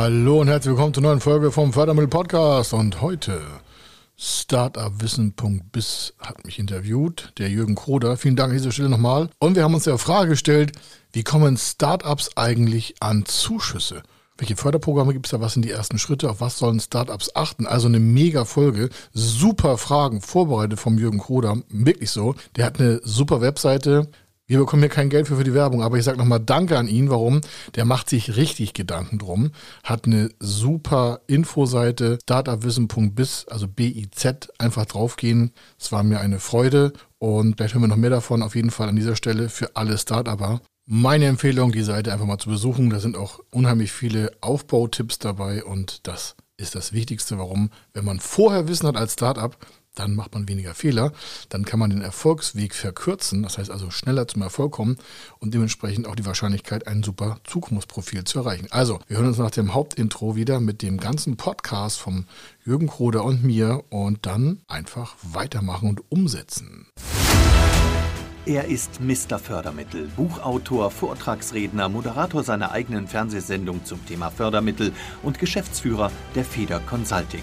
Hallo und herzlich willkommen zur neuen Folge vom Fördermittel Podcast. Und heute Startupwissen.biz hat mich interviewt, der Jürgen Kroder. Vielen Dank an dieser Stelle nochmal. Und wir haben uns der Frage gestellt, wie kommen Startups eigentlich an Zuschüsse? Welche Förderprogramme gibt es da? Was sind die ersten Schritte? Auf was sollen Startups achten? Also eine mega Folge. Super Fragen vorbereitet vom Jürgen Kroder. Wirklich so. Der hat eine super Webseite. Wir bekommen hier kein Geld für, für die Werbung, aber ich sage nochmal Danke an ihn. Warum? Der macht sich richtig Gedanken drum. Hat eine super Infoseite, startupwissen.biz, also B-I-Z. Einfach draufgehen. Es war mir eine Freude und vielleicht hören wir noch mehr davon. Auf jeden Fall an dieser Stelle für alle Startupper meine Empfehlung, die Seite einfach mal zu besuchen. Da sind auch unheimlich viele Aufbautipps dabei und das ist das Wichtigste. Warum? Wenn man vorher Wissen hat als Startup, dann macht man weniger Fehler, dann kann man den Erfolgsweg verkürzen, das heißt also schneller zum Erfolg kommen und dementsprechend auch die Wahrscheinlichkeit, ein super Zukunftsprofil zu erreichen. Also, wir hören uns nach dem Hauptintro wieder mit dem ganzen Podcast vom Jürgen Kroder und mir und dann einfach weitermachen und umsetzen. Er ist Mr. Fördermittel, Buchautor, Vortragsredner, Moderator seiner eigenen Fernsehsendung zum Thema Fördermittel und Geschäftsführer der Feder Consulting.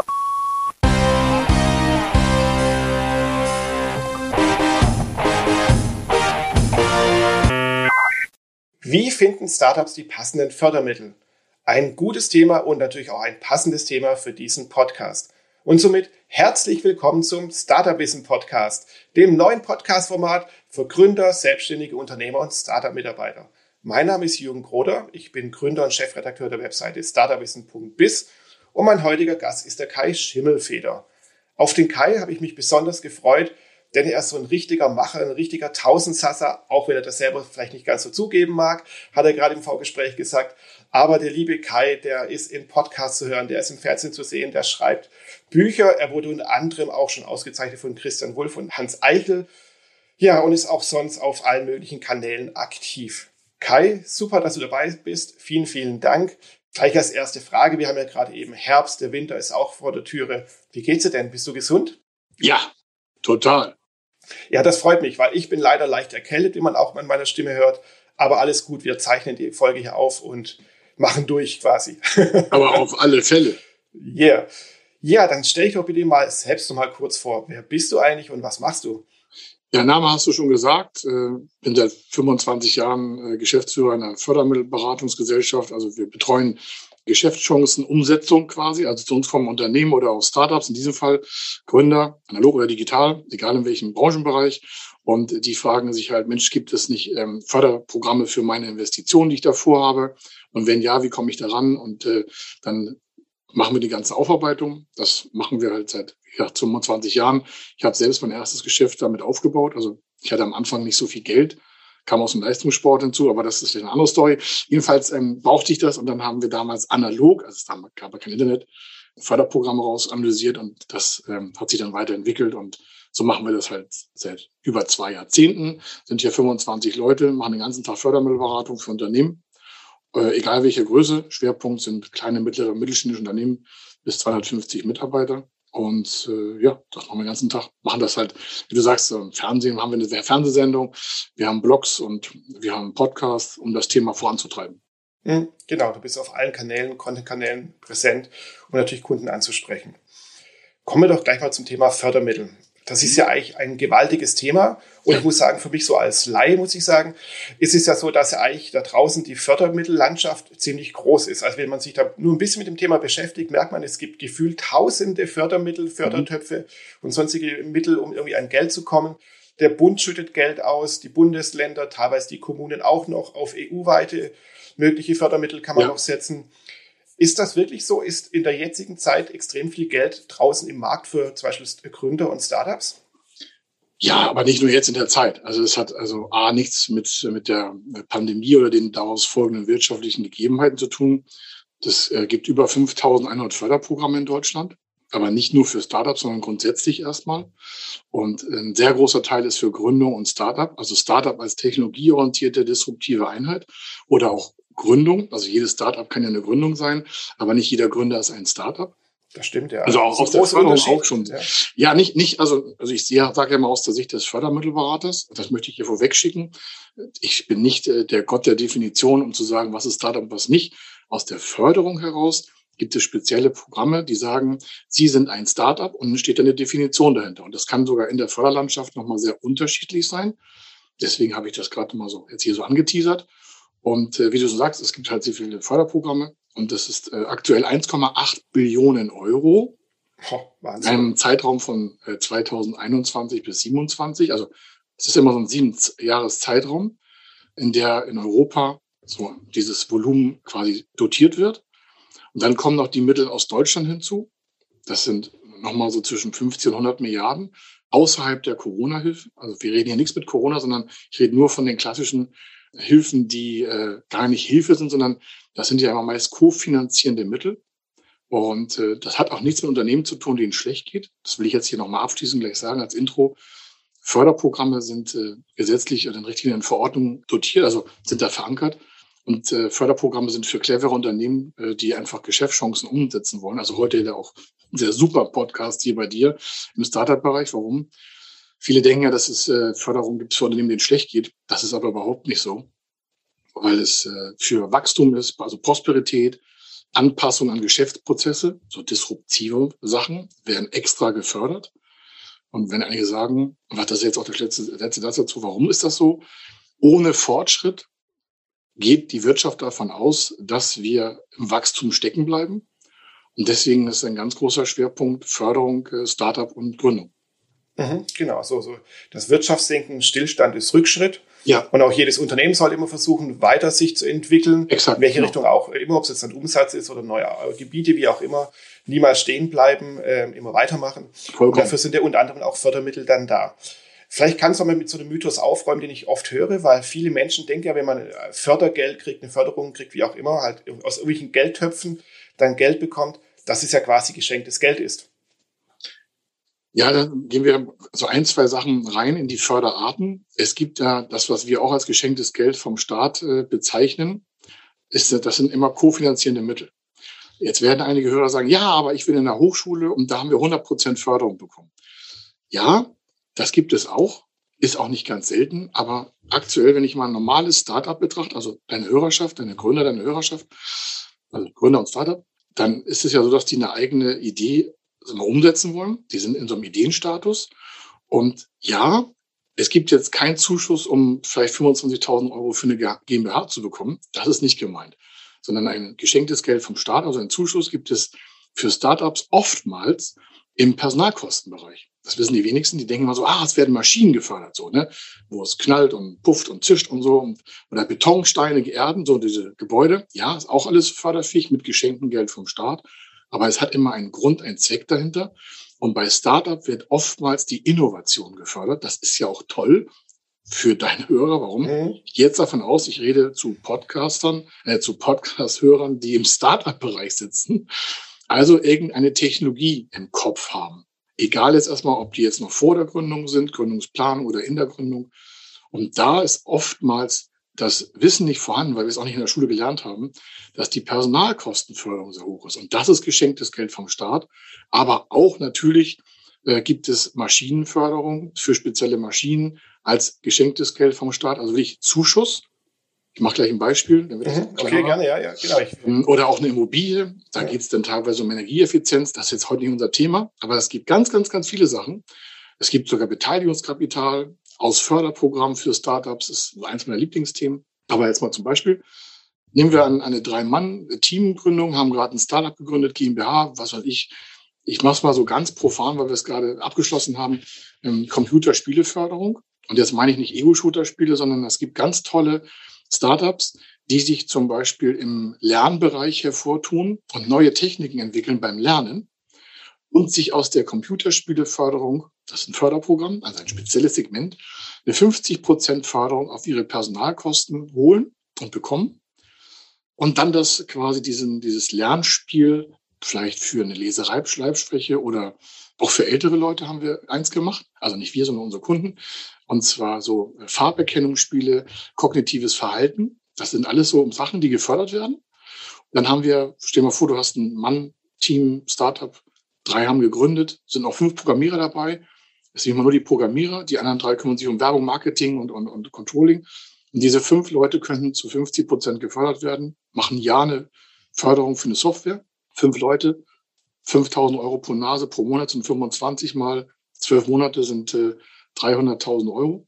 Wie finden Startups die passenden Fördermittel? Ein gutes Thema und natürlich auch ein passendes Thema für diesen Podcast. Und somit herzlich willkommen zum Startup Wissen Podcast, dem neuen Podcast-Format für Gründer, selbstständige Unternehmer und Startup-Mitarbeiter. Mein Name ist Jürgen Groder, ich bin Gründer und Chefredakteur der Webseite startupwissen.biz und mein heutiger Gast ist der Kai Schimmelfeder. Auf den Kai habe ich mich besonders gefreut, denn er ist so ein richtiger Macher, ein richtiger Tausendsasser, auch wenn er das selber vielleicht nicht ganz so zugeben mag, hat er gerade im Vorgespräch gesagt. Aber der liebe Kai, der ist im Podcast zu hören, der ist im Fernsehen zu sehen, der schreibt Bücher. Er wurde unter anderem auch schon ausgezeichnet von Christian Wulff und Hans Eichel. Ja, und ist auch sonst auf allen möglichen Kanälen aktiv. Kai, super, dass du dabei bist. Vielen, vielen Dank. Gleich als erste Frage. Wir haben ja gerade eben Herbst, der Winter ist auch vor der Türe. Wie geht's dir denn? Bist du gesund? Ja, total. Ja, das freut mich, weil ich bin leider leicht erkältet, wie man auch an meiner Stimme hört. Aber alles gut, wir zeichnen die Folge hier auf und machen durch quasi. Aber auf alle Fälle. Yeah. Ja, dann stell dich doch bitte mal selbst noch mal kurz vor. Wer bist du eigentlich und was machst du? Ja, Name hast du schon gesagt. Äh, bin seit 25 Jahren äh, Geschäftsführer einer Fördermittelberatungsgesellschaft. Also wir betreuen Geschäftschancen, Umsetzung quasi, also zu uns kommen Unternehmen oder auch Startups, in diesem Fall Gründer, analog oder digital, egal in welchem Branchenbereich. Und die fragen sich halt, Mensch, gibt es nicht ähm, Förderprogramme für meine Investitionen, die ich da vorhabe? Und wenn ja, wie komme ich daran? Und äh, dann machen wir die ganze Aufarbeitung. Das machen wir halt seit ja, 25 Jahren. Ich habe selbst mein erstes Geschäft damit aufgebaut. Also ich hatte am Anfang nicht so viel Geld, kam aus dem Leistungssport hinzu, aber das ist eine andere Story. Jedenfalls ähm, brauchte ich das und dann haben wir damals analog, also es gab kein Internet, Förderprogramme raus analysiert und das ähm, hat sich dann weiterentwickelt und so machen wir das halt seit über zwei Jahrzehnten. Sind hier 25 Leute, machen den ganzen Tag Fördermittelberatung für Unternehmen, äh, egal welche Größe. Schwerpunkt sind kleine, mittlere, mittelständische Unternehmen bis 250 Mitarbeiter. Und äh, ja, das machen wir den ganzen Tag. Machen das halt, wie du sagst, im Fernsehen haben wir eine Fernsehsendung, wir haben Blogs und wir haben Podcasts, um das Thema voranzutreiben. Mhm, genau, du bist auf allen Kanälen, Content-Kanälen präsent, um natürlich Kunden anzusprechen. Kommen wir doch gleich mal zum Thema Fördermittel. Das ist ja eigentlich ein gewaltiges Thema. Und ich muss sagen, für mich so als Laie muss ich sagen, ist es ja so, dass ja eigentlich da draußen die Fördermittellandschaft ziemlich groß ist. Also wenn man sich da nur ein bisschen mit dem Thema beschäftigt, merkt man, es gibt gefühlt tausende Fördermittel, Fördertöpfe mhm. und sonstige Mittel, um irgendwie an Geld zu kommen. Der Bund schüttet Geld aus, die Bundesländer, teilweise die Kommunen auch noch auf EU-weite mögliche Fördermittel kann man ja. noch setzen Ist das wirklich so? Ist in der jetzigen Zeit extrem viel Geld draußen im Markt für zum Beispiel Gründer und Startups? Ja, aber nicht nur jetzt in der Zeit. Also es hat also A nichts mit, mit der Pandemie oder den daraus folgenden wirtschaftlichen Gegebenheiten zu tun. Das äh, gibt über 5100 Förderprogramme in Deutschland, aber nicht nur für Startups, sondern grundsätzlich erstmal. Und ein sehr großer Teil ist für Gründung und Startup, also Startup als technologieorientierte, disruptive Einheit oder auch Gründung. Also jedes Startup kann ja eine Gründung sein, aber nicht jeder Gründer ist ein Startup. Das stimmt, ja. Also auch aus der Förderung auch schon. Ja. ja, nicht, nicht, also, also ich sage ja mal aus der Sicht des Fördermittelberaters, das möchte ich hier vorweg schicken. Ich bin nicht äh, der Gott der Definition, um zu sagen, was ist Startup und was nicht. Aus der Förderung heraus gibt es spezielle Programme, die sagen, Sie sind ein Startup und dann steht eine Definition dahinter. Und das kann sogar in der Förderlandschaft nochmal sehr unterschiedlich sein. Deswegen habe ich das gerade mal so jetzt hier so angeteasert. Und äh, wie du so sagst, es gibt halt sehr viele Förderprogramme. Und das ist äh, aktuell 1,8 Billionen Euro. Oh, in einem Zeitraum von äh, 2021 bis 2027. Also es ist immer so ein sieben Jahres Zeitraum, in der in Europa so dieses Volumen quasi dotiert wird. Und dann kommen noch die Mittel aus Deutschland hinzu. Das sind nochmal so zwischen 50 und 100 Milliarden außerhalb der Corona-Hilfe. Also wir reden hier nichts mit Corona, sondern ich rede nur von den klassischen Hilfen, die äh, gar nicht Hilfe sind, sondern das sind ja immer meist kofinanzierende Mittel. Und äh, das hat auch nichts mit Unternehmen zu tun, denen schlecht geht. Das will ich jetzt hier nochmal abschließend gleich sagen als Intro. Förderprogramme sind äh, gesetzlich oder in richtigen Verordnungen dotiert, also sind da verankert. Und äh, Förderprogramme sind für clevere Unternehmen, äh, die einfach Geschäftschancen umsetzen wollen. Also heute ja auch ein sehr super Podcast hier bei dir im Startup-Bereich. Warum? Viele denken ja, dass es äh, Förderung gibt für Unternehmen, denen schlecht geht. Das ist aber überhaupt nicht so weil es äh, für Wachstum ist, also Prosperität, Anpassung an Geschäftsprozesse, so disruptive Sachen werden extra gefördert. Und wenn einige sagen, was das ist jetzt auch der letzte, letzte Satz dazu, warum ist das so? Ohne Fortschritt geht die Wirtschaft davon aus, dass wir im Wachstum stecken bleiben. Und deswegen ist ein ganz großer Schwerpunkt Förderung, äh, Startup und Gründung. Mhm, genau, so, so. Das Wirtschaftsdenken, Stillstand ist Rückschritt. Ja. Und auch jedes Unternehmen soll immer versuchen, weiter sich zu entwickeln. Exakt. In welche genau. Richtung auch immer, ob es jetzt ein Umsatz ist oder neue Gebiete, wie auch immer. Niemals stehen bleiben, äh, immer weitermachen. Vollkommen. Und dafür sind ja unter anderem auch Fördermittel dann da. Vielleicht kannst du mal mit so einem Mythos aufräumen, den ich oft höre, weil viele Menschen denken ja, wenn man Fördergeld kriegt, eine Förderung kriegt, wie auch immer, halt aus irgendwelchen Geldtöpfen dann Geld bekommt, dass es ja quasi geschenktes Geld ist. Ja, dann gehen wir so ein, zwei Sachen rein in die Förderarten. Es gibt ja das, was wir auch als geschenktes Geld vom Staat äh, bezeichnen. Ist, das sind immer kofinanzierende Mittel. Jetzt werden einige Hörer sagen, ja, aber ich bin in der Hochschule und da haben wir 100 Prozent Förderung bekommen. Ja, das gibt es auch. Ist auch nicht ganz selten. Aber aktuell, wenn ich mal ein normales Startup betrachte, also deine Hörerschaft, deine Gründer, deine Hörerschaft, also Gründer und Startup, dann ist es ja so, dass die eine eigene Idee mal umsetzen wollen. Die sind in so einem Ideenstatus. Und ja, es gibt jetzt keinen Zuschuss, um vielleicht 25.000 Euro für eine GmbH zu bekommen. Das ist nicht gemeint, sondern ein geschenktes Geld vom Staat, also ein Zuschuss gibt es für Startups oftmals im Personalkostenbereich. Das wissen die wenigsten, die denken immer so, ah, es werden Maschinen gefördert, so, ne, wo es knallt und pufft und zischt und so, und, oder Betonsteine, Erden, so diese Gebäude. Ja, ist auch alles förderfähig mit geschenktem Geld vom Staat. Aber es hat immer einen Grund, einen Zweck dahinter. Und bei Startup wird oftmals die Innovation gefördert. Das ist ja auch toll für deine Hörer. Warum? Mhm. Jetzt davon aus, ich rede zu Podcastern, äh, zu Podcast-Hörern, die im Startup-Bereich sitzen. Also irgendeine Technologie im Kopf haben. Egal jetzt erstmal, ob die jetzt noch vor der Gründung sind, Gründungsplanung oder in der Gründung. Und da ist oftmals das Wissen nicht vorhanden, weil wir es auch nicht in der Schule gelernt haben, dass die Personalkostenförderung sehr hoch ist. Und das ist geschenktes Geld vom Staat. Aber auch natürlich äh, gibt es Maschinenförderung für spezielle Maschinen als geschenktes Geld vom Staat, also wirklich Zuschuss. Ich mache gleich ein Beispiel. Wird mhm, okay, gerne, ja, ja, genau. Ähm, oder auch eine Immobilie. Da ja. geht es dann teilweise um Energieeffizienz. Das ist jetzt heute nicht unser Thema. Aber es gibt ganz, ganz, ganz viele Sachen. Es gibt sogar Beteiligungskapital aus Förderprogrammen für Startups. Ist eins meiner Lieblingsthemen. Aber jetzt mal zum Beispiel. Nehmen wir an eine Drei-Mann-Teamgründung, haben gerade ein Startup gegründet, GmbH, was weiß ich. Ich mache es mal so ganz profan, weil wir es gerade abgeschlossen haben. Ähm, Computerspieleförderung. Und jetzt meine ich nicht Ego-Shooter-Spiele, sondern es gibt ganz tolle Startups, die sich zum Beispiel im Lernbereich hervortun und neue Techniken entwickeln beim Lernen und sich aus der Computerspieleförderung, das ist ein Förderprogramm, also ein spezielles Segment, eine 50 Prozent Förderung auf ihre Personalkosten holen und bekommen und dann das quasi diesen, dieses Lernspiel vielleicht für eine Lesereibschleifspreche oder auch für ältere Leute haben wir eins gemacht, also nicht wir, sondern unsere Kunden. Und zwar so Farberkennungsspiele, kognitives Verhalten. Das sind alles so Sachen, die gefördert werden. Dann haben wir, stell mal vor, du hast ein Mann-Team, Startup, drei haben gegründet, sind auch fünf Programmierer dabei. Es sind immer nur die Programmierer, die anderen drei kümmern sich um Werbung, Marketing und, und, und Controlling. Und diese fünf Leute können zu 50 Prozent gefördert werden, machen ja eine Förderung für eine Software. Fünf Leute, 5000 Euro pro Nase pro Monat sind 25 mal zwölf Monate sind äh, 300.000 Euro.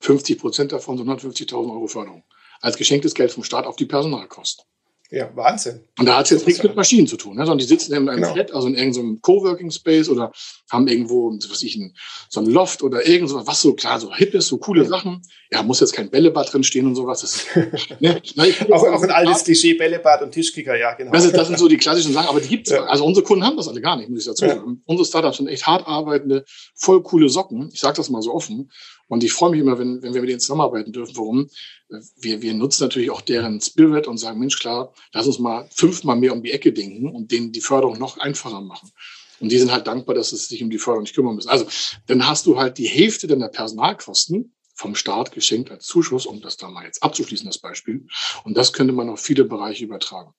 50 Prozent davon sind 150.000 Euro Förderung. Als geschenktes Geld vom Staat auf die Personalkosten. Ja, Wahnsinn. Und da hat es jetzt nichts mit Maschinen zu tun, ne? sondern die sitzen in einem genau. Flat, also in irgendeinem Coworking Space oder haben irgendwo, was ich, ein, so ein Loft oder irgend so was so klar, so hip ist, so coole Sachen. Ja, muss jetzt kein Bällebad drin stehen und sowas. Ist, ne? Na, auch, auch ein altes Klischee, Bällebad und Tischkicker, ja, genau. Das, ist, das sind so die klassischen Sachen, aber die gibt's. Ja. Also unsere Kunden haben das alle gar nicht, muss ich dazu sagen. Ja. Unsere Startups sind echt hart arbeitende, voll coole Socken. Ich sage das mal so offen. Und ich freue mich immer, wenn, wenn wir mit denen zusammenarbeiten dürfen. Warum? Wir, wir nutzen natürlich auch deren Spirit und sagen, Mensch, klar, lass uns mal fünfmal mehr um die Ecke denken und denen die Förderung noch einfacher machen. Und die sind halt dankbar, dass sie sich um die Förderung nicht kümmern müssen. Also dann hast du halt die Hälfte deiner Personalkosten vom Staat geschenkt als Zuschuss, um das da mal jetzt abzuschließen, das Beispiel. Und das könnte man auf viele Bereiche übertragen.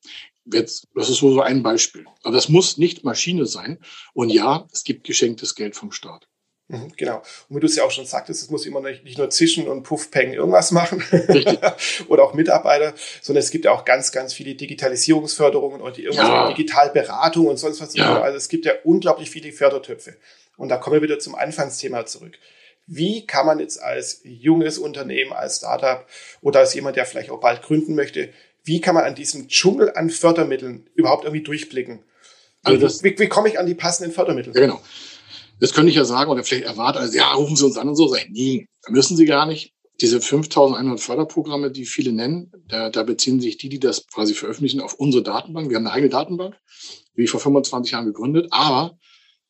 Jetzt, das ist so ein Beispiel. Aber das muss nicht Maschine sein. Und ja, es gibt geschenktes Geld vom Staat. Mhm, genau. Und wie du es ja auch schon sagtest, es muss immer nicht, nur zischen und puffpeng irgendwas machen oder auch Mitarbeiter, sondern es gibt ja auch ganz, ganz viele Digitalisierungsförderungen und die irgendwas ja. Digitalberatung und sonst was. Ja. Also es gibt ja unglaublich viele Fördertöpfe. Und da kommen wir wieder zum Anfangsthema zurück. Wie kann man jetzt als junges Unternehmen, als Startup oder als jemand, der vielleicht auch bald gründen möchte, wie kann man an diesem Dschungel an Fördermitteln überhaupt irgendwie durchblicken? Also das, wie, wie komme ich an die passenden Fördermittel? Ja, genau. Das könnte ich ja sagen oder vielleicht erwarten, also ja, rufen Sie uns an und so. Sag ich, nee, müssen Sie gar nicht. Diese 5100 Förderprogramme, die viele nennen, da, da beziehen sich die, die das quasi veröffentlichen, auf unsere Datenbank. Wir haben eine eigene Datenbank, wie vor 25 Jahren gegründet. Aber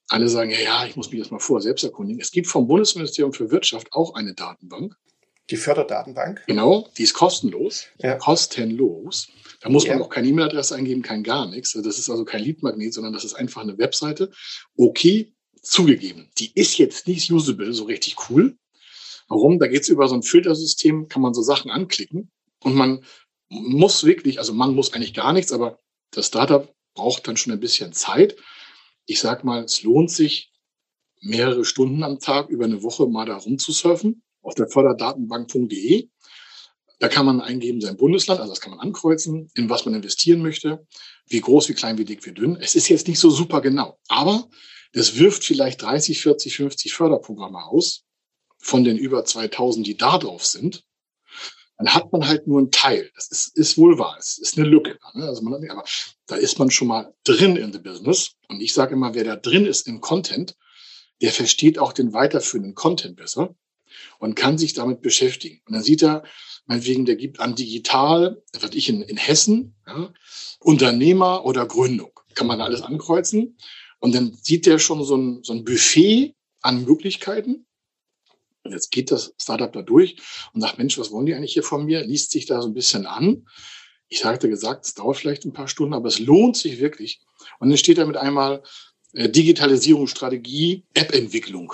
alle sagen, ja, ja, ich muss mich erstmal vor selbst erkundigen. Es gibt vom Bundesministerium für Wirtschaft auch eine Datenbank. Die Förderdatenbank? Genau, die ist kostenlos. Ja. Kostenlos. Da muss man ja. auch keine E-Mail-Adresse eingeben, kein gar nichts. Das ist also kein Leadmagnet, sondern das ist einfach eine Webseite. Okay, zugegeben, die ist jetzt nicht usable, so richtig cool. Warum? Da geht es über so ein Filtersystem, kann man so Sachen anklicken und man muss wirklich, also man muss eigentlich gar nichts, aber das Startup braucht dann schon ein bisschen Zeit. Ich sag mal, es lohnt sich, mehrere Stunden am Tag über eine Woche mal da rumzusurfen auf der Förderdatenbank.de. Da kann man eingeben sein Bundesland, also das kann man ankreuzen, in was man investieren möchte, wie groß, wie klein, wie dick, wie dünn. Es ist jetzt nicht so super genau, aber das wirft vielleicht 30, 40, 50 Förderprogramme aus von den über 2000, die da drauf sind. Dann hat man halt nur einen Teil. Das ist, ist wohl wahr. Es ist eine Lücke. Ne? Also man, aber da ist man schon mal drin in the business. Und ich sage immer, wer da drin ist im Content, der versteht auch den weiterführenden Content besser und kann sich damit beschäftigen. Und dann sieht er, meinetwegen, der gibt an digital, was ich in, in Hessen, ja, Unternehmer oder Gründung. Kann man alles ankreuzen. Und dann sieht der schon so ein, so ein Buffet an Möglichkeiten. Und jetzt geht das Startup da durch und sagt, Mensch, was wollen die eigentlich hier von mir? Liest sich da so ein bisschen an. Ich hatte gesagt, es dauert vielleicht ein paar Stunden, aber es lohnt sich wirklich. Und dann steht da mit einmal äh, Digitalisierungsstrategie, App-Entwicklung.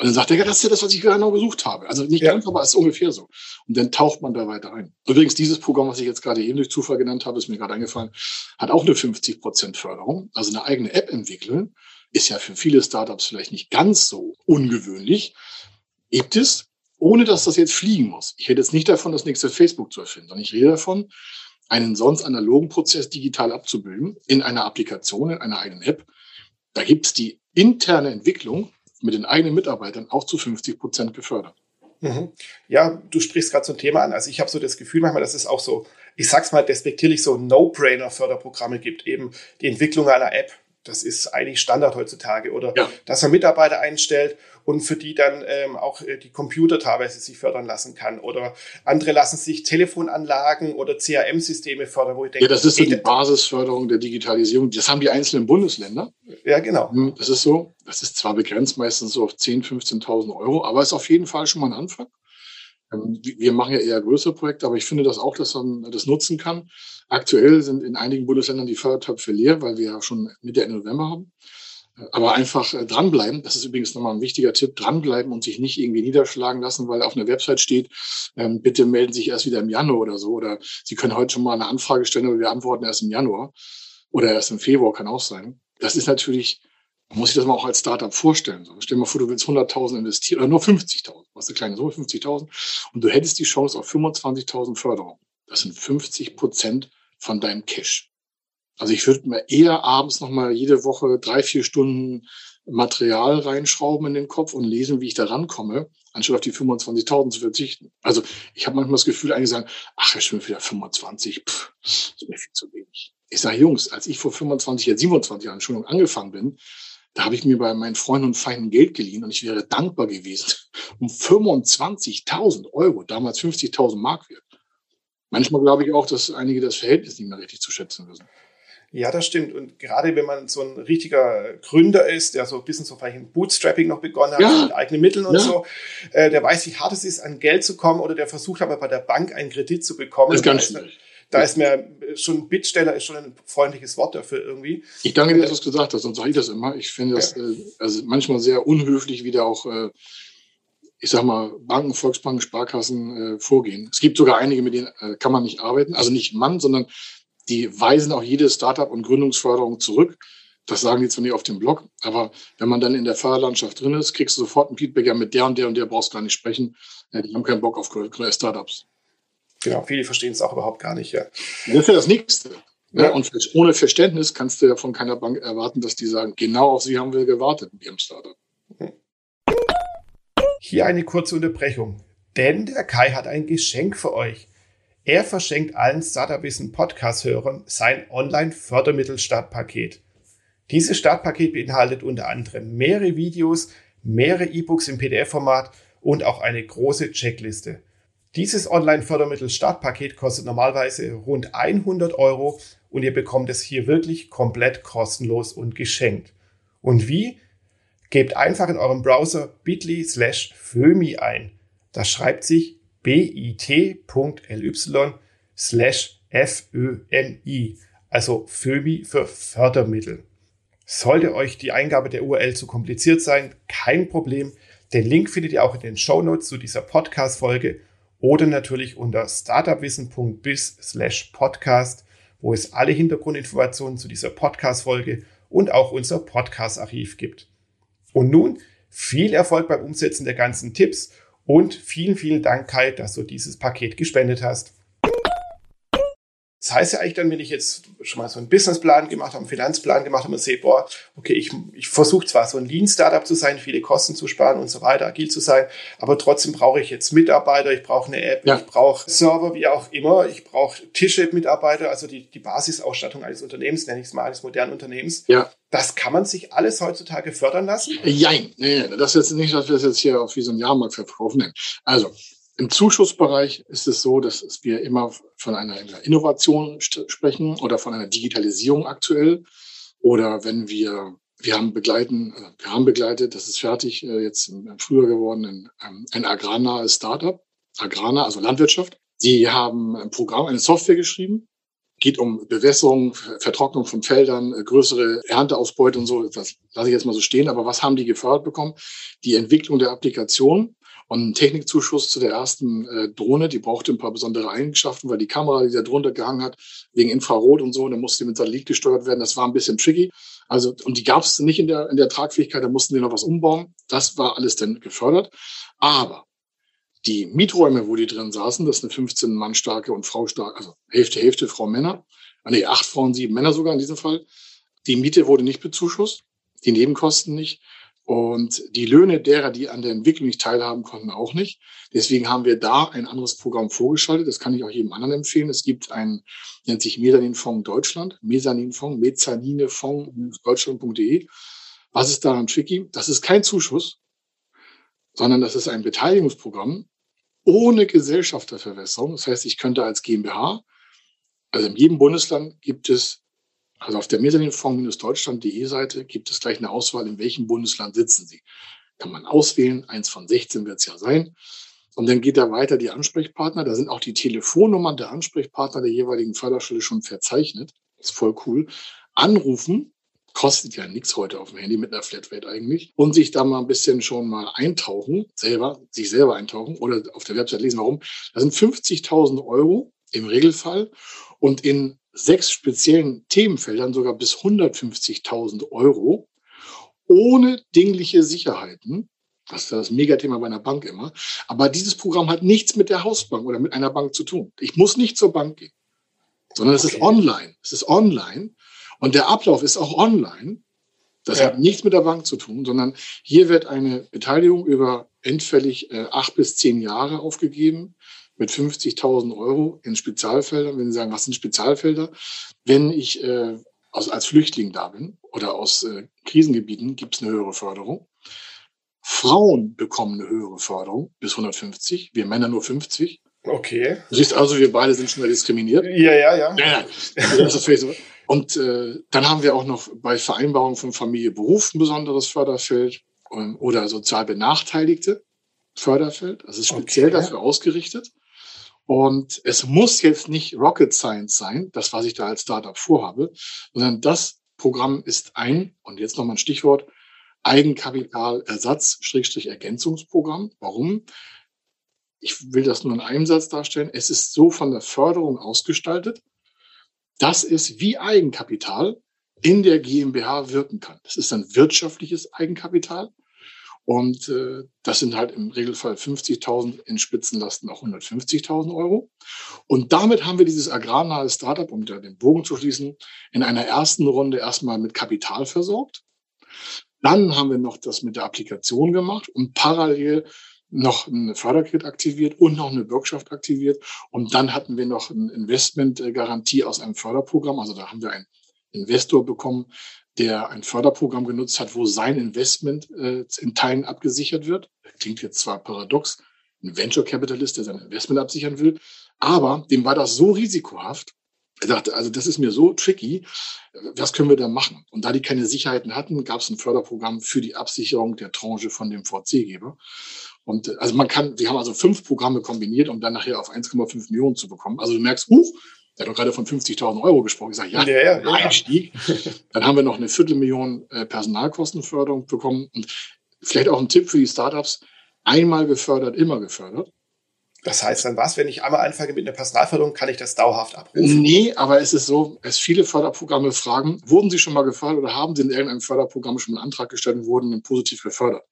Und dann sagt er, ja, das ist ja das, was ich genau gesucht habe. Also nicht ja. ganz, aber es ist ungefähr so. Und dann taucht man da weiter ein. Übrigens, dieses Programm, was ich jetzt gerade eben durch Zufall genannt habe, ist mir gerade eingefallen, hat auch eine 50 Prozent Förderung. Also eine eigene App entwickeln ist ja für viele Startups vielleicht nicht ganz so ungewöhnlich. Gibt es, ohne dass das jetzt fliegen muss. Ich rede jetzt nicht davon, das nächste Facebook zu erfinden, sondern ich rede davon, einen sonst analogen Prozess digital abzubilden in einer Applikation, in einer eigenen App. Da gibt es die interne Entwicklung mit den eigenen Mitarbeitern auch zu 50 Prozent gefördert. Mhm. Ja, du sprichst gerade so ein Thema an. Also ich habe so das Gefühl manchmal, dass es auch so, ich sag's mal despektierlich, so No-Brainer-Förderprogramme gibt. Eben die Entwicklung einer App. Das ist eigentlich Standard heutzutage. Oder ja. dass man Mitarbeiter einstellt und für die dann ähm, auch äh, die Computer teilweise sich fördern lassen kann. Oder andere lassen sich Telefonanlagen oder CRM-Systeme fördern, wo ich denke, ja, das ist so die Basisförderung der Digitalisierung. Das haben die einzelnen Bundesländer. Ja, genau. Hm, das ist so. Das ist zwar begrenzt meistens so auf 10.000, 15.000 Euro, aber ist auf jeden Fall schon mal ein Anfang. Ähm, wir machen ja eher größere Projekte, aber ich finde das auch, dass man das nutzen kann. Aktuell sind in einigen Bundesländern die Fördertöpfe leer, weil wir ja schon Mitte Ende November haben. Aber einfach äh, dranbleiben, das ist übrigens nochmal ein wichtiger Tipp, dranbleiben und sich nicht irgendwie niederschlagen lassen, weil auf einer Website steht, ähm, bitte melden Sie sich erst wieder im Januar oder so. Oder Sie können heute schon mal eine Anfrage stellen, aber wir antworten erst im Januar. Oder erst im Februar kann auch sein. Das ist natürlich, man muss sich das mal auch als Startup vorstellen. So, stell dir mal vor, du willst 100.000 investieren oder nur 50.000, was eine kleine Summe, 50.000. Und du hättest die Chance auf 25.000 Förderung. Das sind 50 Prozent von deinem Cash. Also ich würde mir eher abends nochmal jede Woche drei, vier Stunden Material reinschrauben in den Kopf und lesen, wie ich da rankomme, anstatt auf die 25.000 zu verzichten. Also ich habe manchmal das Gefühl, einige sagen, ach, ich bin wieder 25, pff, ist mir viel zu wenig. Ich sage, Jungs, als ich vor 25, jetzt 27 Jahren, Entschuldigung, angefangen bin, da habe ich mir bei meinen Freunden und Feinden Geld geliehen und ich wäre dankbar gewesen um 25.000 Euro, damals 50.000 Mark wert. Manchmal glaube ich auch, dass einige das Verhältnis nicht mehr richtig zu schätzen wissen. Ja, das stimmt. Und gerade wenn man so ein richtiger Gründer ist, der so ein bisschen so vielleicht ein Bootstrapping noch begonnen hat, ja. mit eigenen Mitteln und ja. so, äh, der weiß, wie hart es ist, an Geld zu kommen oder der versucht aber bei der Bank einen Kredit zu bekommen. Das ist ganz schwierig. Da ist mir schon Bittsteller ist schon ein freundliches Wort dafür irgendwie. Ich danke dir, dass du es gesagt hast, sonst sage ich das immer. Ich finde das ja. äh, also manchmal sehr unhöflich, wie da auch, äh, ich sag mal, Banken, Volksbanken, Sparkassen äh, vorgehen. Es gibt sogar einige, mit denen äh, kann man nicht arbeiten. Also nicht Mann, sondern die weisen auch jede Startup- und Gründungsförderung zurück. Das sagen die zwar nicht auf dem Blog, aber wenn man dann in der Förderlandschaft drin ist, kriegst du sofort ein Feedback, ja, mit der und der und der brauchst du gar nicht sprechen. Ja, die haben keinen Bock auf Startups. Genau, viele verstehen es auch überhaupt gar nicht, ja. Das ist ja das Nächste. Ja. ja. und ohne Verständnis kannst du ja von keiner Bank erwarten, dass die sagen, genau auf sie haben wir gewartet mit ihrem Startup. Hier eine kurze Unterbrechung, denn der Kai hat ein Geschenk für euch. Er verschenkt allen Startup-Wissen Podcast-Hörern sein Online-Fördermittel-Startpaket. Dieses Startpaket beinhaltet unter anderem mehrere Videos, mehrere E-Books im PDF-Format und auch eine große Checkliste. Dieses Online-Fördermittel-Startpaket kostet normalerweise rund 100 Euro und ihr bekommt es hier wirklich komplett kostenlos und geschenkt. Und wie? Gebt einfach in eurem Browser bit.ly slash fömi ein. Das schreibt sich bit.ly slash FÖMI, also FÖMI für Fördermittel. Sollte euch die Eingabe der URL zu kompliziert sein, kein Problem. Den Link findet ihr auch in den Show Notes zu dieser Podcast-Folge oder natürlich unter startupwissen.biz slash podcast, wo es alle Hintergrundinformationen zu dieser Podcast-Folge und auch unser Podcast-Archiv gibt. Und nun viel Erfolg beim Umsetzen der ganzen Tipps und vielen, vielen Dank, Kai, dass du dieses Paket gespendet hast. Das heißt ja eigentlich dann, wenn ich jetzt schon mal so einen Businessplan gemacht habe, einen Finanzplan gemacht habe und sehe, boah, okay, ich, ich versuche zwar so ein Lean-Startup zu sein, viele Kosten zu sparen und so weiter, agil zu sein, aber trotzdem brauche ich jetzt Mitarbeiter, ich brauche eine App, ja. ich brauche Server, wie auch immer, ich brauche Tische-Mitarbeiter, also die, die Basisausstattung eines Unternehmens, nenne ich es mal, eines modernen Unternehmens. Ja. Das kann man sich alles heutzutage fördern lassen? Jein, nee, das ist jetzt nicht, dass wir das jetzt hier auf ein Jahrmarkt verkaufen. Also, im Zuschussbereich ist es so, dass wir immer von einer Innovation sprechen oder von einer Digitalisierung aktuell. Oder wenn wir, wir haben begleiten, wir haben begleitet, das ist fertig, äh, jetzt im Frühjahr geworden, ein, ähm, ein agrarnahes Startup, agrarnah, also Landwirtschaft. Die haben ein Programm, eine Software geschrieben, geht um Bewässerung, Vertrocknung von Feldern, äh, größere Ernteausbeute und so. Das lasse ich jetzt mal so stehen. Aber was haben die gefördert bekommen? Die Entwicklung der Applikation und einen Technikzuschuss zu der ersten äh, Drohne, die brauchte ein paar besondere Eigenschaften, weil die Kamera, die da drunter gehangen hat, wegen Infrarot und so, dann musste die mit Satellit gesteuert werden. Das war ein bisschen tricky. Also, und die gab es nicht in der, in der Tragfähigkeit, da mussten die noch was umbauen. Das war alles dann gefördert. Aber die Mieträume, wo die drin saßen, das ist eine 15 Mann starke und Frau starke, also Hälfte, Hälfte Frau Männer. Ah, nee, acht Frauen, sieben Männer sogar in diesem Fall. Die Miete wurde nicht bezuschusst, die Nebenkosten nicht. Und die Löhne derer, die an der Entwicklung nicht teilhaben konnten, auch nicht. Deswegen haben wir da ein anderes Programm vorgeschaltet. Das kann ich auch jedem anderen empfehlen. Es gibt ein, nennt sich Mesaninfonds Deutschland, Mezzaninfonds, deutschland.de. Was ist daran tricky? Das ist kein Zuschuss. sondern das ist ein Beteiligungsprogramm ohne Gesellschafterverwässerung. Das heißt, ich könnte als GmbH, also in jedem Bundesland gibt es, also auf der Mezzaninfonds-deutschland.de Seite gibt es gleich eine Auswahl, in welchem Bundesland sitzen Sie. Kann man auswählen, eins von 16 wird es ja sein. Und dann geht da weiter die Ansprechpartner. Da sind auch die Telefonnummern der Ansprechpartner der jeweiligen Förderstelle schon verzeichnet. Das ist voll cool. Anrufen kostet ja nichts heute auf dem Handy mit einer Flatrate eigentlich. Und sich da mal ein bisschen schon mal eintauchen, selber, sich selber eintauchen oder auf der Website lesen, warum. Das sind 50.000 Euro im Regelfall und in sechs speziellen Themenfeldern sogar bis 150.000 Euro ohne dingliche Sicherheiten. Das ist das Megathema bei einer Bank immer. Aber dieses Programm hat nichts mit der Hausbank oder mit einer Bank zu tun. Ich muss nicht zur Bank gehen, sondern es ist online. Es ist online und der Ablauf ist auch online. Das ja. hat nichts mit der Bank zu tun, sondern hier wird eine Beteiligung über endfällig äh, acht bis zehn Jahre aufgegeben mit 50.000 Euro in Spezialfeldern. Wenn Sie sagen, was sind Spezialfelder? Wenn ich äh, aus, als Flüchtling da bin oder aus äh, Krisengebieten, gibt es eine höhere Förderung. Frauen bekommen eine höhere Förderung bis 150, wir Männer nur 50. Okay. Du siehst also, wir beide sind schon mal diskriminiert. Ja, ja, ja. ja, ja. Das ist so. Und äh, dann haben wir auch noch bei Vereinbarung von Familie Beruf ein besonderes Förderfeld ähm, oder sozial Benachteiligte Förderfeld. Das ist speziell okay. dafür ausgerichtet. Und es muss jetzt nicht Rocket Science sein, das, was ich da als Startup vorhabe, sondern das Programm ist ein, und jetzt nochmal ein Stichwort, Eigenkapitalersatz-Ergänzungsprogramm. Warum? Ich will das nur in einem Satz darstellen. Es ist so von der Förderung ausgestaltet, dass es wie Eigenkapital in der GmbH wirken kann. Das ist ein wirtschaftliches Eigenkapital. Und äh, das sind halt im Regelfall 50.000, in Spitzenlasten auch 150.000 Euro. Und damit haben wir dieses agrarnahe Startup, um da den Bogen zu schließen, in einer ersten Runde erstmal mit Kapital versorgt. Dann haben wir noch das mit der Applikation gemacht und parallel noch eine Förderkredit aktiviert und noch eine Bürgschaft aktiviert. Und dann hatten wir noch eine Investmentgarantie aus einem Förderprogramm. Also da haben wir einen Investor bekommen, der ein Förderprogramm genutzt hat, wo sein Investment äh, in Teilen abgesichert wird. Klingt jetzt zwar paradox, ein Venture Capitalist, der sein Investment absichern will, aber dem war das so risikohaft, er dachte, also das ist mir so tricky, was können wir da machen? Und da die keine Sicherheiten hatten, gab es ein Förderprogramm für die Absicherung der Tranche von dem VC-Geber. Und äh, also man kann, wir haben also fünf Programme kombiniert, um dann nachher auf 1,5 Millionen zu bekommen. Also du merkst, uh, der hat doch gerade von 50.000 Euro gesprochen. Ich sage, ja, ja, ja, ja. Einstieg. Dann haben wir noch eine Viertelmillion äh, Personalkostenförderung bekommen. Und vielleicht auch ein Tipp für die Startups. Einmal gefördert, immer gefördert. Das heißt dann was, wenn ich einmal anfange mit einer Personalförderung, kann ich das dauerhaft abrufen? Nee, aber es ist so, es viele Förderprogramme fragen, wurden Sie schon mal gefördert oder haben Sie in irgendeinem Förderprogramm schon einen Antrag gestellt und wurden dann positiv gefördert?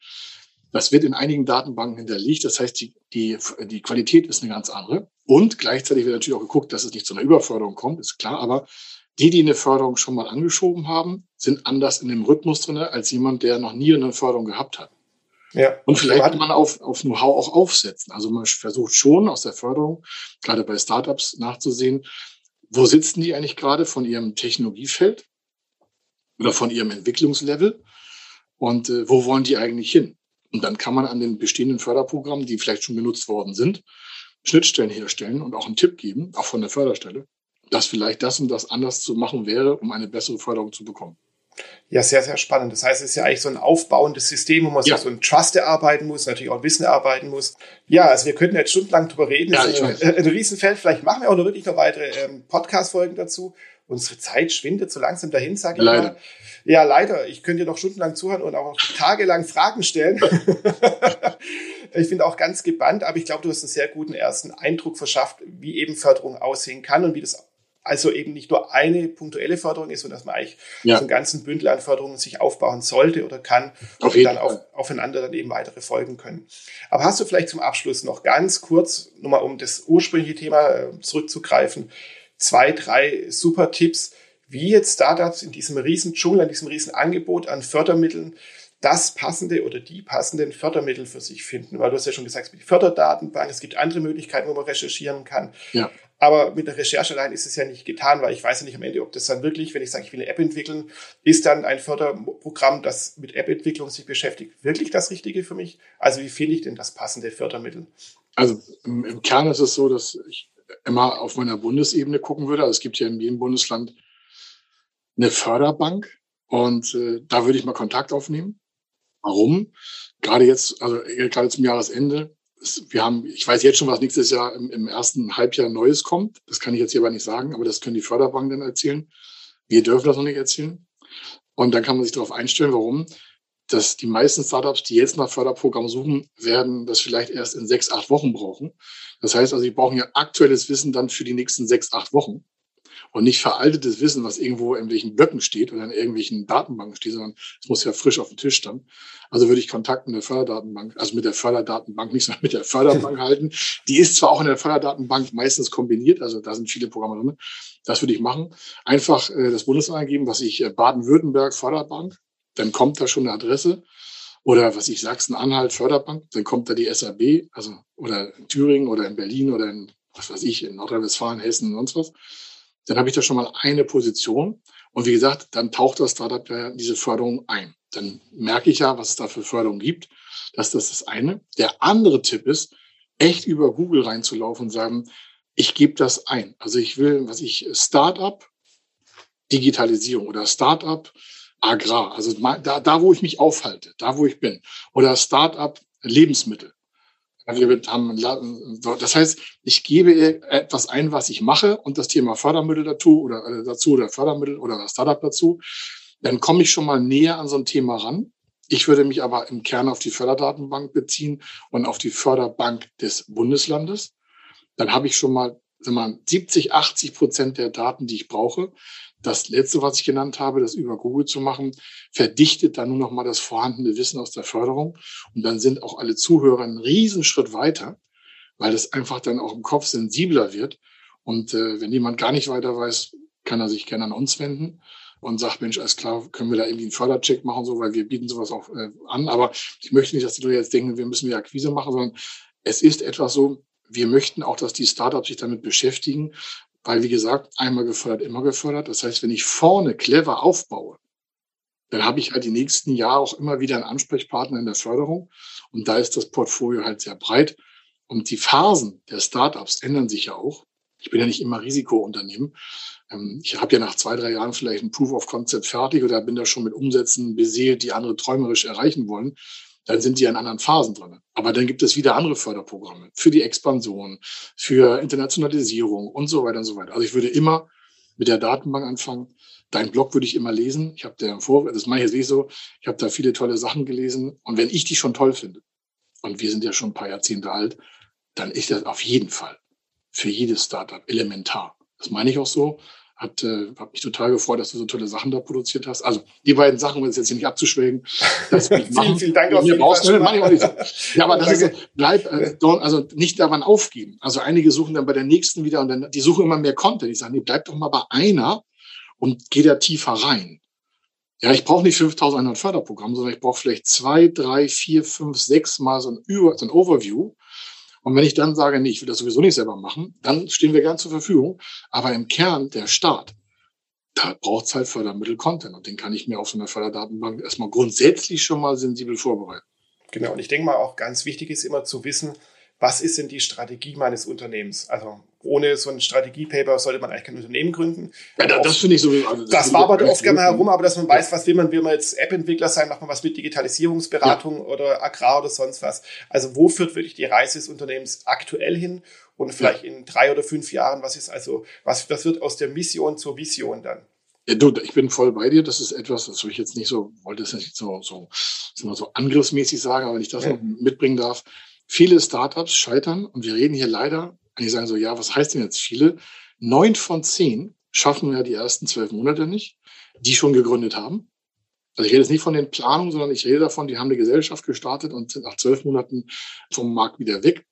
Das wird in einigen Datenbanken hinterlegt. Das heißt, die, die, die Qualität ist eine ganz andere. Und gleichzeitig wird natürlich auch geguckt, dass es nicht zu einer Überförderung kommt, ist klar. Aber die, die eine Förderung schon mal angeschoben haben, sind anders in dem Rhythmus drin als jemand, der noch nie eine Förderung gehabt hat. Ja. Und vielleicht kann man auf, auf Know-how auch aufsetzen. Also man versucht schon aus der Förderung, gerade bei Startups, nachzusehen, wo sitzen die eigentlich gerade von ihrem Technologiefeld oder von ihrem Entwicklungslevel und äh, wo wollen die eigentlich hin? Und dann kann man an den bestehenden Förderprogrammen, die vielleicht schon genutzt worden sind, Schnittstellen herstellen und auch einen Tipp geben, auch von der Förderstelle, dass vielleicht das und das anders zu machen wäre, um eine bessere Förderung zu bekommen. Ja, sehr, sehr spannend. Das heißt, es ist ja eigentlich so ein aufbauendes System, wo man ja. so ein Trust erarbeiten muss, natürlich auch ein Wissen erarbeiten muss. Ja, also wir könnten jetzt stundenlang drüber reden. Ja, das ist ein, ein Riesenfeld. Vielleicht machen wir auch noch wirklich noch weitere ähm, Podcast-Folgen dazu. Unsere Zeit schwindet so langsam dahin, sage ich leider. mal. Ja, leider. Ich könnte dir noch stundenlang zuhören und auch tagelang Fragen stellen. ich bin auch ganz gebannt, aber ich glaube, du hast einen sehr guten ersten Eindruck verschafft, wie eben Förderung aussehen kann und wie das also eben nicht nur eine punktuelle Förderung ist, sondern dass man eigentlich ja. so einen ganzen Bündel an Förderungen sich aufbauen sollte oder kann auf und dann auf, aufeinander dann eben weitere folgen können. Aber hast du vielleicht zum Abschluss noch ganz kurz, nur mal um das ursprüngliche Thema äh, zurückzugreifen, zwei, drei super Tipps, wie jetzt Startups in diesem riesen Dschungel, in diesem riesen Angebot an Fördermitteln das passende oder die passenden Fördermittel für sich finden. Weil du hast ja schon gesagt, es gibt Förderdatenbank, es gibt andere Möglichkeiten, wo man recherchieren kann. Ja. Aber mit der Recherche allein ist es ja nicht getan, weil ich weiß ja nicht am Ende, ob das dann wirklich, wenn ich sage, ich will eine App entwickeln, ist dann ein Förderprogramm, das mit App-Entwicklung sich beschäftigt, wirklich das Richtige für mich? Also wie finde ich denn das passende Fördermittel? Also im Kern ist es so, dass ich immer auf meiner Bundesebene gucken würde. Also es gibt ja in jedem Bundesland eine Förderbank und äh, da würde ich mal Kontakt aufnehmen. Warum? Gerade jetzt, also gerade zum Jahresende wir haben, ich weiß jetzt schon, was nächstes Jahr im, im, ersten Halbjahr Neues kommt. Das kann ich jetzt hier aber nicht sagen, aber das können die Förderbanken dann erzählen. Wir dürfen das noch nicht erzählen. Und dann kann man sich darauf einstellen, warum. Dass die meisten Startups, die jetzt nach Förderprogramm suchen, werden das vielleicht erst in sechs, acht Wochen brauchen. Das heißt also, sie brauchen ja aktuelles Wissen dann für die nächsten sechs, acht Wochen und nicht veraltetes Wissen, was irgendwo in welchen Blöcken steht oder in irgendwelchen Datenbanken steht, sondern es muss ja frisch auf dem Tisch stehen. Also würde ich Kontakt mit der Förderdatenbank, also mit der Förderdatenbank, nicht sondern mit der Förderbank halten. Die ist zwar auch in der Förderdatenbank meistens kombiniert, also da sind viele Programme drin. Das würde ich machen. Einfach äh, das Bundesland eingeben, was ich äh, Baden-Württemberg Förderbank, dann kommt da schon eine Adresse. Oder was ich Sachsen-Anhalt Förderbank, dann kommt da die SAB, also oder in Thüringen oder in Berlin oder in was weiß ich, in Nordrhein-Westfalen, Hessen und sonst was dann habe ich da schon mal eine Position. Und wie gesagt, dann taucht das Startup ja diese Förderung ein. Dann merke ich ja, was es da für Förderung gibt. Das, das ist das eine. Der andere Tipp ist, echt über Google reinzulaufen und sagen, ich gebe das ein. Also ich will, was ich, Startup, Digitalisierung oder Startup, Agrar. Also da, da, wo ich mich aufhalte, da, wo ich bin. Oder Startup, Lebensmittel. Wir das heißt, ich gebe etwas ein, was ich mache und das Thema Fördermittel dazu oder äh, dazu oder Fördermittel oder Startup dazu. Dann komme ich schon mal näher an so ein Thema ran. Ich würde mich aber im Kern auf die Förderdatenbank beziehen und auf die Förderbank des Bundeslandes. Dann habe ich schon mal, mal 70, 80 Prozent der Daten, die ich brauche. Das letzte, was ich genannt habe, das über Google zu machen, verdichtet dann nur noch mal das vorhandene Wissen aus der Förderung. Und dann sind auch alle Zuhörer einen Riesenschritt weiter, weil das einfach dann auch im Kopf sensibler wird. Und äh, wenn jemand gar nicht weiter weiß, kann er sich gerne an uns wenden und sagt, Mensch, alles klar, können wir da irgendwie einen Fördercheck machen, so, weil wir bieten sowas auch äh, an. Aber ich möchte nicht, dass die Leute jetzt denken, wir müssen wieder Akquise machen, sondern es ist etwas so, wir möchten auch, dass die Startups sich damit beschäftigen, weil, wie gesagt, einmal gefördert, immer gefördert. Das heißt, wenn ich vorne clever aufbaue, dann habe ich halt die nächsten Jahre auch immer wieder einen Ansprechpartner in der Förderung. Und da ist das Portfolio halt sehr breit. Und die Phasen der Startups ändern sich ja auch. Ich bin ja nicht immer Risikounternehmen. Ähm, ich habe ja nach zwei, drei Jahren vielleicht ein Proof of Concept fertig oder bin da schon mit Umsätzen beseelt, die andere träumerisch erreichen wollen dann sind die in anderen Phasen drin. Aber dann gibt es wieder andere Förderprogramme für die Expansion, für Internationalisierung und so weiter und so weiter. Also ich würde immer mit der Datenbank anfangen. Dein Blog würde ich immer lesen. Ich habe der Vor, das mache ich jetzt so. Ich habe da viele tolle Sachen gelesen. Und wenn ich die schon toll finde, und wir sind ja schon ein paar Jahrzehnte alt, dann ist das auf jeden Fall für jedes Startup elementar. Das meine ich auch so hat, äh, hat mich total gefreut, dass du so tolle Sachen da produziert hast. Also die beiden Sachen, um es jetzt hier nicht abzuschwägen. vielen, vielen Dank. Auf jeden Fall mach ich auch nicht so. Ja, aber das ist, bleib, äh, also nicht daran aufgeben. Also einige suchen dann bei der nächsten wieder und dann, die suchen immer mehr Content. Die sagen, nee, bleib doch mal bei einer und geh da tiefer rein. Ja, ich brauche nicht 5100 Förderprogramme, sondern ich brauche vielleicht zwei, drei, vier, fünf, sechs Mal so ein, Über, so ein Overview und wenn ich dann sage, nee, ich will das sowieso nicht selber machen, dann stehen wir gern zur Verfügung. Aber im Kern der Staat, da braucht es halt Fördermittel-Content und den kann ich mir auf so einer Förderdatenbank erstmal grundsätzlich schon mal sensibel vorbereiten. Genau, und ich denke mal auch ganz wichtig ist immer zu wissen, was ist denn die Strategie meines Unternehmens? Also ohne so ein Strategiepaper sollte man eigentlich kein Unternehmen gründen. Ja, das, das finde ich so. Also das, das war aber oft gerne herum, aber dass man weiß, was will man, will man jetzt App-Entwickler sein, macht man was mit Digitalisierungsberatung ja. oder Agrar oder sonst was. Also wo führt wirklich die Reise des Unternehmens aktuell hin und vielleicht ja. in drei oder fünf Jahren, was ist also, was, was wird aus der Mission zur Vision dann? Ja, du, ich bin voll bei dir. Das ist etwas, das soll ich jetzt nicht so, wollte es nicht so, so, so angriffsmäßig sagen, aber wenn ich das ja. noch mitbringen darf. Viele Startups scheitern und wir reden hier leider und die sagen so, ja, was heißt denn jetzt viele? Neun von zehn schaffen ja die ersten zwölf Monate nicht, die schon gegründet haben. Also ich rede jetzt nicht von den Planungen, sondern ich rede davon, die haben eine Gesellschaft gestartet und sind nach zwölf Monaten vom Markt wieder weg.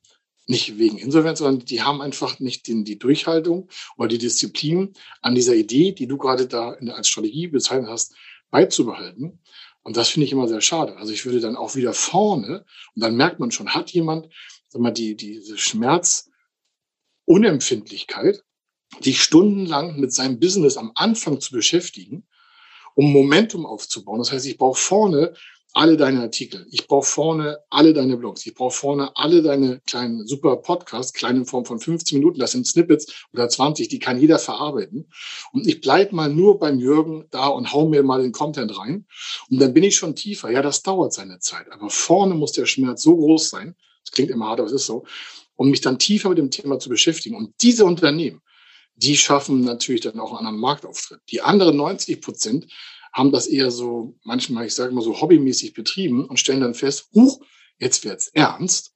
Nicht wegen Insolvenz, sondern die haben einfach nicht den, die Durchhaltung oder die Disziplin an dieser Idee, die du gerade da als Strategie bezeichnet hast, beizubehalten. Und das finde ich immer sehr schade. Also ich würde dann auch wieder vorne, und dann merkt man schon, hat jemand, sag mal, die, diese Schmerz, Unempfindlichkeit, dich stundenlang mit seinem Business am Anfang zu beschäftigen, um Momentum aufzubauen. Das heißt, ich brauche vorne alle deine Artikel. Ich brauche vorne alle deine Blogs. Ich brauche vorne alle deine kleinen super Podcasts, kleine in Form von 15 Minuten. Das sind Snippets oder 20, die kann jeder verarbeiten. Und ich bleib mal nur beim Jürgen da und hau mir mal den Content rein. Und dann bin ich schon tiefer. Ja, das dauert seine Zeit. Aber vorne muss der Schmerz so groß sein. Das klingt immer hart, aber es ist so. Um mich dann tiefer mit dem Thema zu beschäftigen. Und diese Unternehmen, die schaffen natürlich dann auch einen anderen Marktauftritt. Die anderen 90 Prozent haben das eher so manchmal, ich sage mal so hobbymäßig betrieben und stellen dann fest, huch, jetzt wird's ernst.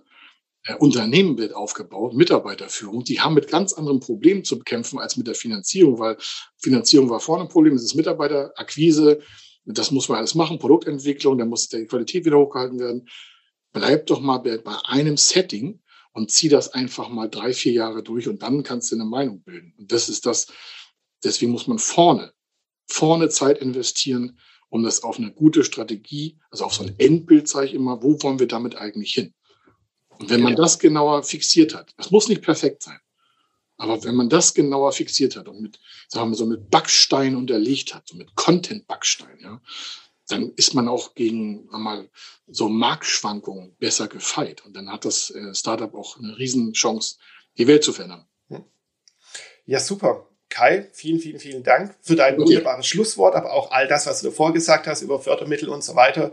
Äh, Unternehmen wird aufgebaut, Mitarbeiterführung, die haben mit ganz anderen Problemen zu bekämpfen als mit der Finanzierung, weil Finanzierung war vorne ein Problem, es ist Mitarbeiterakquise, das muss man alles machen, Produktentwicklung, da muss die Qualität wieder hochgehalten werden. Bleib doch mal bei einem Setting und zieh das einfach mal drei, vier Jahre durch und dann kannst du eine Meinung bilden. Und das ist das, deswegen muss man vorne vorne Zeit investieren, um das auf eine gute Strategie, also auf so ein Endbild, sage ich immer, wo wollen wir damit eigentlich hin? Und wenn man das genauer fixiert hat, das muss nicht perfekt sein, aber wenn man das genauer fixiert hat und mit, sagen wir so, mit Backstein unterlegt hat, so mit Content-Backstein, ja, dann ist man auch gegen mal so Marktschwankungen besser gefeit. Und dann hat das äh, Startup auch eine Riesenchance, die Welt zu verändern. Ja, super. Kai, vielen, vielen, vielen Dank für dein okay. wunderbares Schlusswort, aber auch all das, was du davor gesagt hast über Fördermittel und so weiter.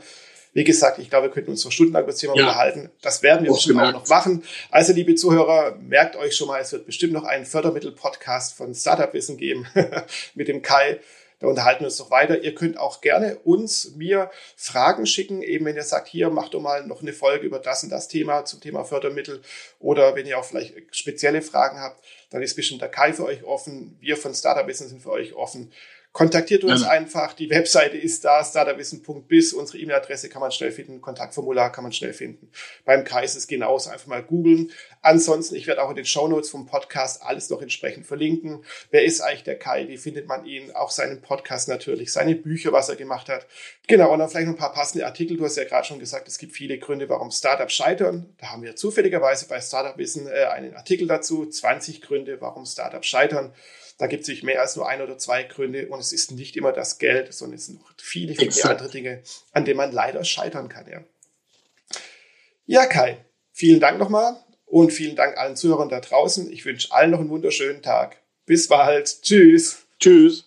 Wie gesagt, ich glaube, wir könnten uns noch stundenlang über das Thema ja. unterhalten. Das werden wir bestimmt auch noch machen. Also, liebe Zuhörer, merkt euch schon mal, es wird bestimmt noch einen Fördermittel-Podcast von Startup Wissen geben mit dem Kai. Da unterhalten wir uns noch weiter. Ihr könnt auch gerne uns, mir Fragen schicken, eben wenn ihr sagt, hier, macht doch mal noch eine Folge über das und das Thema zum Thema Fördermittel oder wenn ihr auch vielleicht spezielle Fragen habt, dann ist bestimmt der Kai für euch offen. Wir von Startup Business sind für euch offen. Kontaktiert uns ja. einfach. Die Webseite ist da, starterwissen.biz. Unsere E-Mail-Adresse kann man schnell finden. Kontaktformular kann man schnell finden. Beim Kreis ist genauso. Einfach mal googeln. Ansonsten, ich werde auch in den Shownotes vom Podcast alles noch entsprechend verlinken. Wer ist eigentlich der Kai? Wie findet man ihn? Auch seinen Podcast natürlich, seine Bücher, was er gemacht hat. Genau, und dann vielleicht noch ein paar passende Artikel. Du hast ja gerade schon gesagt, es gibt viele Gründe, warum Startups scheitern. Da haben wir zufälligerweise bei Startup Wissen äh, einen Artikel dazu. 20 Gründe, warum Startups scheitern. Da gibt es sich mehr als nur ein oder zwei Gründe und es ist nicht immer das Geld, sondern es sind noch viele, viele Exakt. andere Dinge, an denen man leider scheitern kann. Ja. ja, Kai, vielen Dank nochmal und vielen Dank allen Zuhörern da draußen. Ich wünsche allen noch einen wunderschönen Tag. Bis bald. Tschüss. Tschüss.